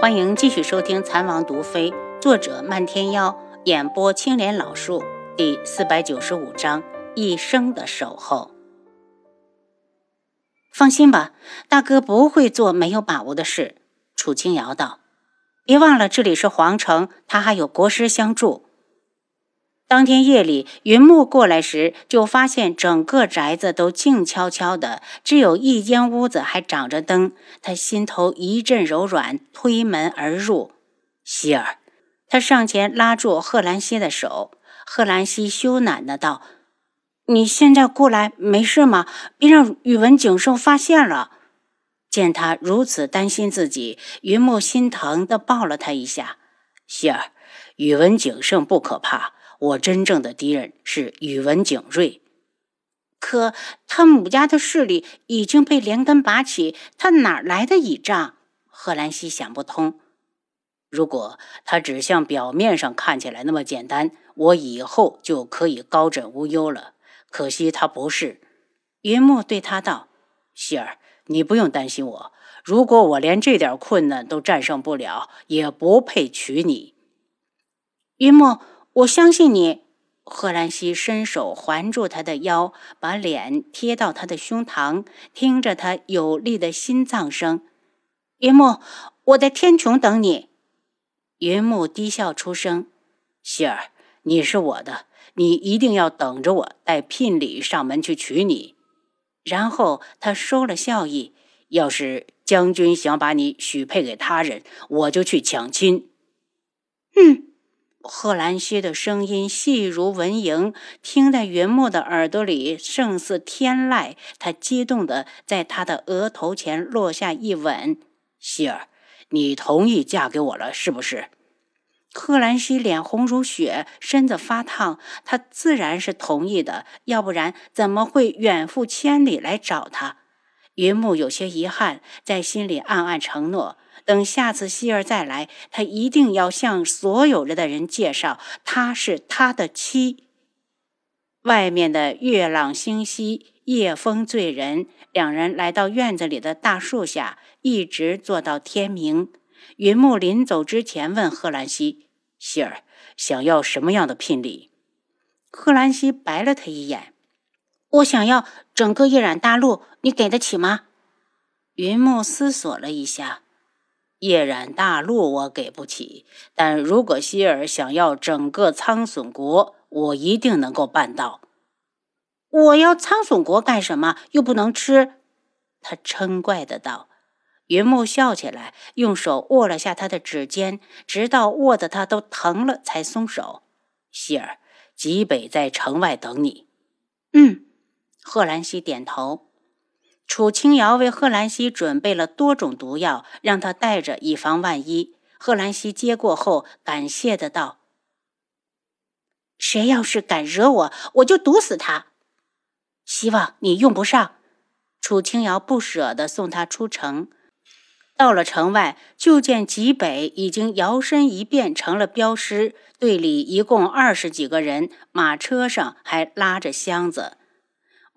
欢迎继续收听《残王毒妃》，作者漫天妖，演播青莲老树，第四百九十五章：一生的守候。放心吧，大哥不会做没有把握的事。楚清瑶道：“别忘了，这里是皇城，他还有国师相助。”当天夜里，云木过来时，就发现整个宅子都静悄悄的，只有一间屋子还长着灯。他心头一阵柔软，推门而入。希儿，他上前拉住贺兰溪的手。贺兰溪羞赧的道：“你现在过来没事吗？别让宇文景胜发现了。”见他如此担心自己，云木心疼的抱了他一下。希儿，宇文景胜不可怕。我真正的敌人是宇文景睿，可他母家的势力已经被连根拔起，他哪来的倚仗？贺兰溪想不通。如果他只像表面上看起来那么简单，我以后就可以高枕无忧了。可惜他不是。云墨对他道：“希儿，你不用担心我。如果我连这点困难都战胜不了，也不配娶你。”云墨。我相信你，贺兰溪伸手环住他的腰，把脸贴到他的胸膛，听着他有力的心脏声。云木，我在天穹等你。云木低笑出声：“希儿，你是我的，你一定要等着我带聘礼上门去娶你。”然后他收了笑意：“要是将军想把你许配给他人，我就去抢亲。”嗯。贺兰溪的声音细如蚊蝇，听在云木的耳朵里，胜似天籁。他激动地在他的额头前落下一吻：“希儿，你同意嫁给我了，是不是？”贺兰溪脸红如血，身子发烫。他自然是同意的，要不然怎么会远赴千里来找他？云木有些遗憾，在心里暗暗承诺。等下次希儿再来，他一定要向所有人的人介绍，她是他的妻。外面的月朗星稀，夜风醉人。两人来到院子里的大树下，一直坐到天明。云木临走之前问贺兰溪：“希儿想要什么样的聘礼？”贺兰溪白了他一眼：“我想要整个夜染大陆，你给得起吗？”云木思索了一下。夜染大陆我给不起，但如果希尔想要整个苍隼国，我一定能够办到。我要苍隼国干什么？又不能吃？他嗔怪的道。云木笑起来，用手握了下他的指尖，直到握得他都疼了，才松手。希尔，极北在城外等你。嗯，贺兰溪点头。楚清瑶为贺兰溪准备了多种毒药，让他带着以防万一。贺兰溪接过后，感谢的道：“谁要是敢惹我，我就毒死他。希望你用不上。”楚清瑶不舍得送他出城。到了城外，就见极北已经摇身一变成了镖师，队里一共二十几个人，马车上还拉着箱子。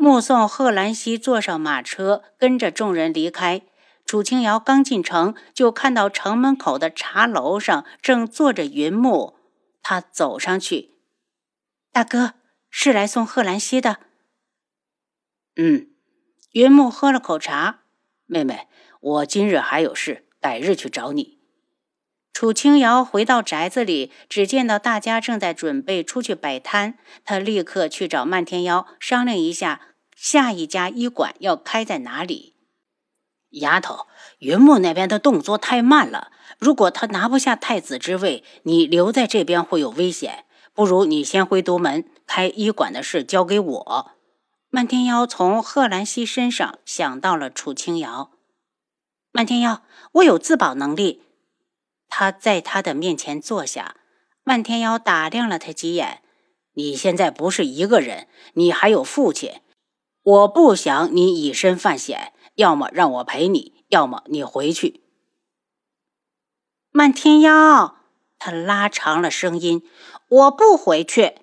目送贺兰溪坐上马车，跟着众人离开。楚清瑶刚进城，就看到城门口的茶楼上正坐着云木。他走上去：“大哥，是来送贺兰溪的。”“嗯。”云木喝了口茶。“妹妹，我今日还有事，改日去找你。”楚清瑶回到宅子里，只见到大家正在准备出去摆摊。他立刻去找漫天妖商量一下。下一家医馆要开在哪里？丫头，云木那边的动作太慢了。如果他拿不下太子之位，你留在这边会有危险。不如你先回独门，开医馆的事交给我。漫天妖从贺兰溪身上想到了楚清瑶。漫天妖，我有自保能力。他在他的面前坐下。漫天妖打量了他几眼。你现在不是一个人，你还有父亲。我不想你以身犯险，要么让我陪你，要么你回去。漫天妖，他拉长了声音：“我不回去。”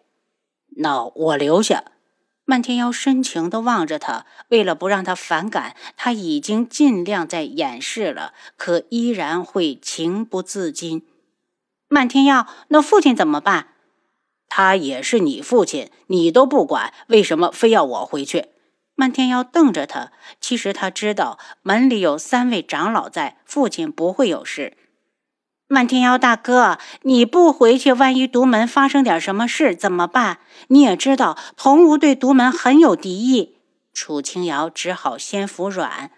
那我留下。漫天妖深情的望着他，为了不让他反感，他已经尽量在掩饰了，可依然会情不自禁。漫天妖，那父亲怎么办？他也是你父亲，你都不管，为什么非要我回去？漫天妖瞪着他，其实他知道门里有三位长老在，父亲不会有事。漫天妖大哥，你不回去，万一独门发生点什么事怎么办？你也知道，童无对独门很有敌意。楚清瑶只好先服软，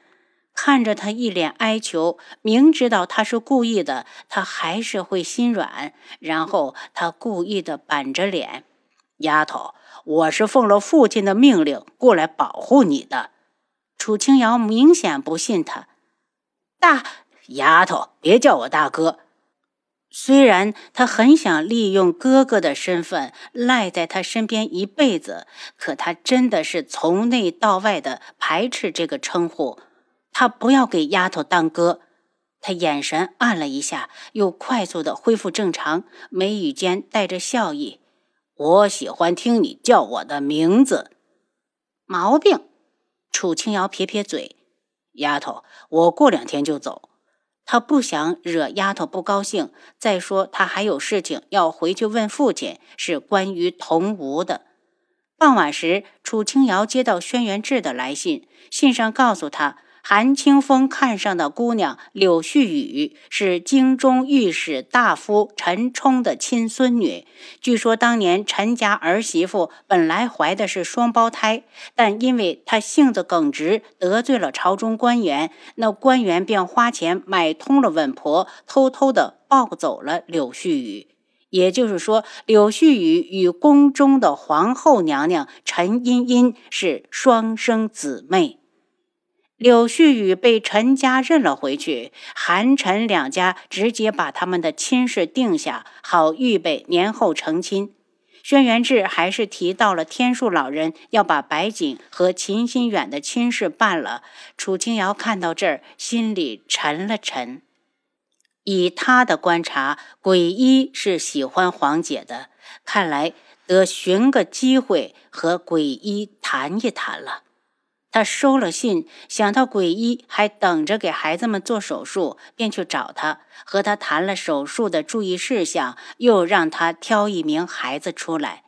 看着他一脸哀求，明知道他是故意的，他还是会心软。然后他故意的板着脸：“丫头，我是奉了父亲的命令过来保护你的。”楚清瑶明显不信他。大丫头，别叫我大哥。虽然他很想利用哥哥的身份赖在他身边一辈子，可他真的是从内到外的排斥这个称呼。他不要给丫头当哥。他眼神暗了一下，又快速的恢复正常，眉宇间带着笑意。我喜欢听你叫我的名字。毛病。楚清瑶撇撇嘴，丫头，我过两天就走。他不想惹丫头不高兴。再说，他还有事情要回去问父亲，是关于童无的。傍晚时，楚清瑶接到轩辕志的来信，信上告诉他。韩清风看上的姑娘柳絮雨是京中御史大夫陈冲的亲孙女。据说当年陈家儿媳妇本来怀的是双胞胎，但因为她性子耿直，得罪了朝中官员，那官员便花钱买通了稳婆，偷偷的抱走了柳絮雨。也就是说，柳絮雨与宫中的皇后娘娘陈茵茵是双生姊妹。柳絮雨被陈家认了回去，韩陈两家直接把他们的亲事定下，好预备年后成亲。轩辕志还是提到了天树老人要把白景和秦心远的亲事办了。楚清瑶看到这儿，心里沉了沉。以他的观察，鬼医是喜欢黄姐的，看来得寻个机会和鬼医谈一谈了。他收了信，想到鬼医还等着给孩子们做手术，便去找他，和他谈了手术的注意事项，又让他挑一名孩子出来。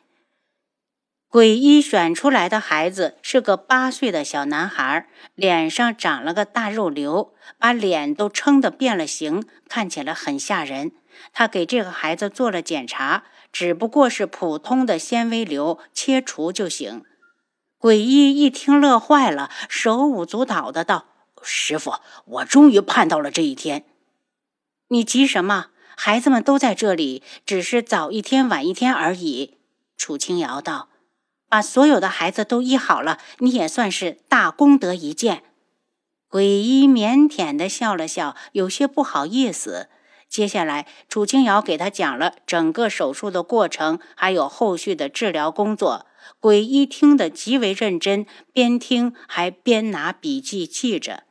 鬼医选出来的孩子是个八岁的小男孩，脸上长了个大肉瘤，把脸都撑得变了形，看起来很吓人。他给这个孩子做了检查，只不过是普通的纤维瘤，切除就行。鬼医一听乐坏了，手舞足蹈的道：“师傅，我终于盼到了这一天。你急什么？孩子们都在这里，只是早一天晚一天而已。”楚清瑶道：“把所有的孩子都医好了，你也算是大功德一件。”鬼医腼腆的笑了笑，有些不好意思。接下来，楚清瑶给他讲了整个手术的过程，还有后续的治疗工作。鬼医听得极为认真，边听还边拿笔记记着。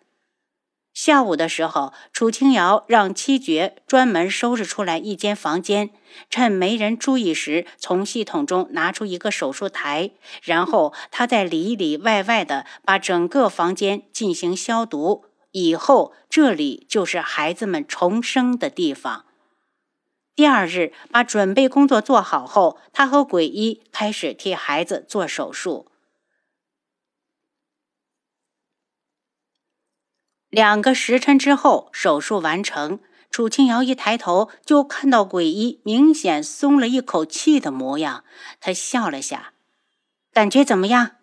下午的时候，楚清瑶让七绝专门收拾出来一间房间，趁没人注意时，从系统中拿出一个手术台，然后他在里里外外的把整个房间进行消毒。以后这里就是孩子们重生的地方。第二日，把准备工作做好后，他和鬼医开始替孩子做手术。两个时辰之后，手术完成。楚清瑶一抬头，就看到鬼医明显松了一口气的模样。他笑了下，感觉怎么样？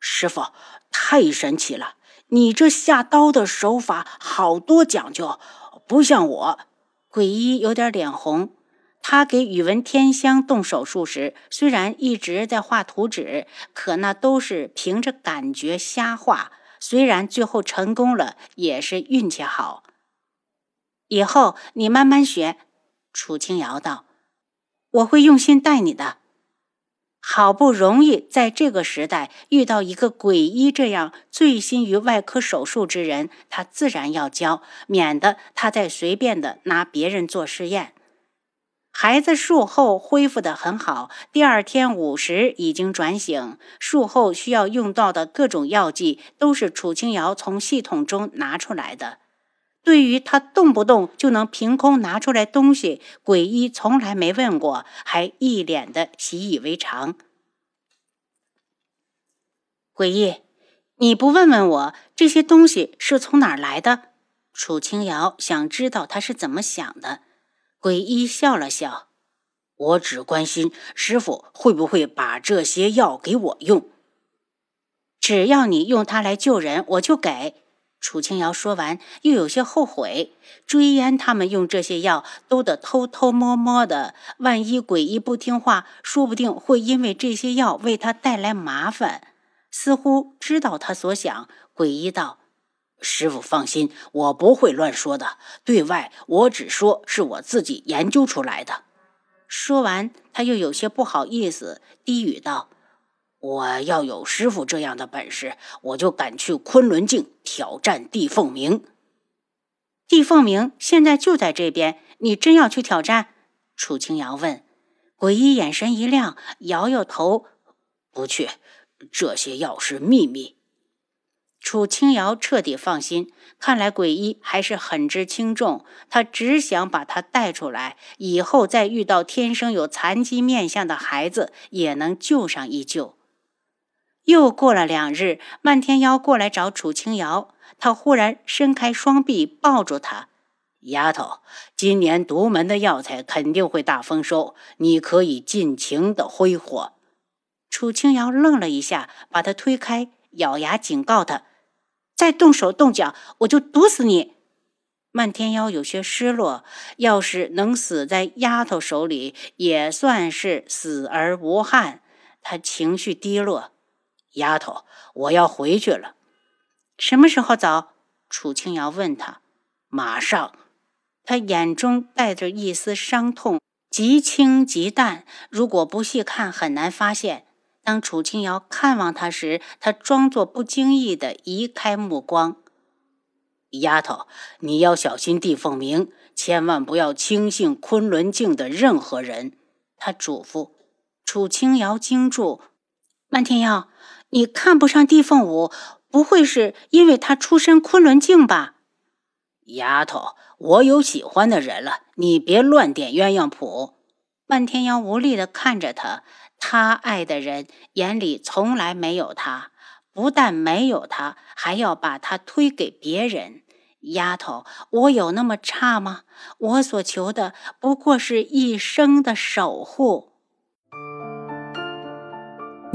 师傅，太神奇了！你这下刀的手法好多讲究，不像我。鬼医有点脸红。他给宇文天香动手术时，虽然一直在画图纸，可那都是凭着感觉瞎画。虽然最后成功了，也是运气好。以后你慢慢学。楚清瑶道：“我会用心带你的。”好不容易在这个时代遇到一个鬼医这样醉心于外科手术之人，他自然要教，免得他再随便的拿别人做试验。孩子术后恢复的很好，第二天午时已经转醒。术后需要用到的各种药剂都是楚清瑶从系统中拿出来的。对于他动不动就能凭空拿出来东西，鬼医从来没问过，还一脸的习以为常。鬼医，你不问问我这些东西是从哪儿来的？楚清瑶想知道他是怎么想的。鬼医笑了笑：“我只关心师傅会不会把这些药给我用。只要你用它来救人，我就给。”楚清瑶说完，又有些后悔。追烟他们用这些药都得偷偷摸摸的，万一鬼医不听话，说不定会因为这些药为他带来麻烦。似乎知道他所想，鬼医道。师傅放心，我不会乱说的。对外，我只说是我自己研究出来的。说完，他又有些不好意思，低语道：“我要有师傅这样的本事，我就敢去昆仑镜挑战地凤鸣。地凤鸣现在就在这边，你真要去挑战？”楚清瑶问。鬼医眼神一亮，摇摇头：“不去，这些药是秘密。”楚清瑶彻底放心，看来鬼医还是很知轻重。他只想把他带出来，以后再遇到天生有残疾面相的孩子，也能救上一救。又过了两日，漫天妖过来找楚清瑶，他忽然伸开双臂抱住她：“丫头，今年独门的药材肯定会大丰收，你可以尽情的挥霍。”楚清瑶愣了一下，把他推开，咬牙警告他。再动手动脚，我就毒死你！漫天妖有些失落，要是能死在丫头手里，也算是死而无憾。他情绪低落，丫头，我要回去了。什么时候走？楚清瑶问他。马上。他眼中带着一丝伤痛，极轻极淡，如果不细看，很难发现。当楚清瑶看望他时，他装作不经意地移开目光。丫头，你要小心地凤鸣，千万不要轻信昆仑镜的任何人。他嘱咐。楚清瑶惊住：“漫天妖，你看不上地凤舞，不会是因为他出身昆仑镜吧？”丫头，我有喜欢的人了，你别乱点鸳鸯谱。漫天妖无力地看着他。他爱的人眼里从来没有他，不但没有他，还要把他推给别人。丫头，我有那么差吗？我所求的不过是一生的守护。